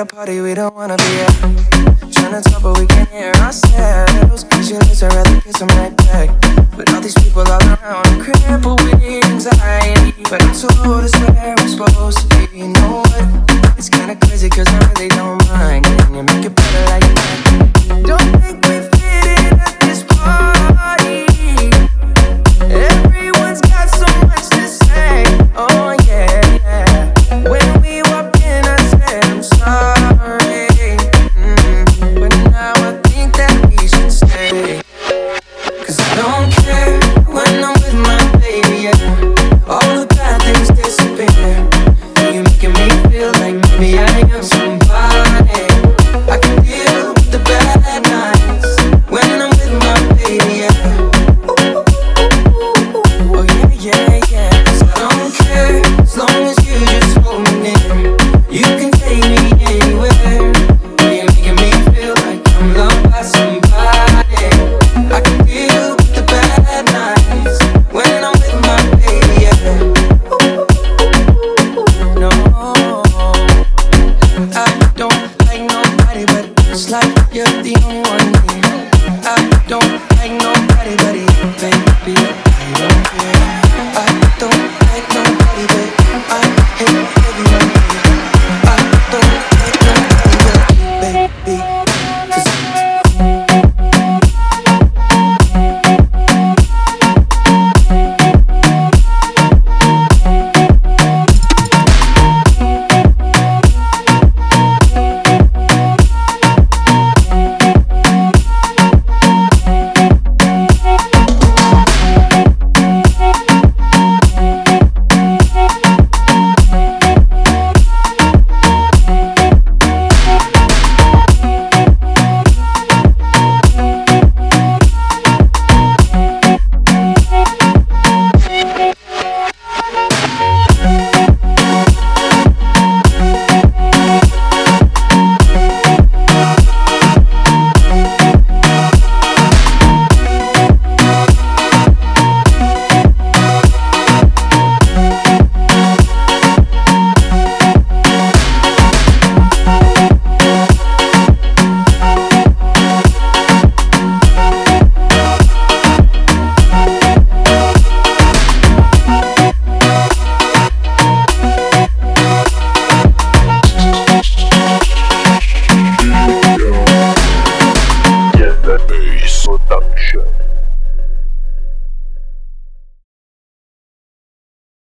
a party we don't wanna be at. Trying to talk, but we can hear ourselves. don't like nobody, but you, baby. I don't care. I don't like nobody.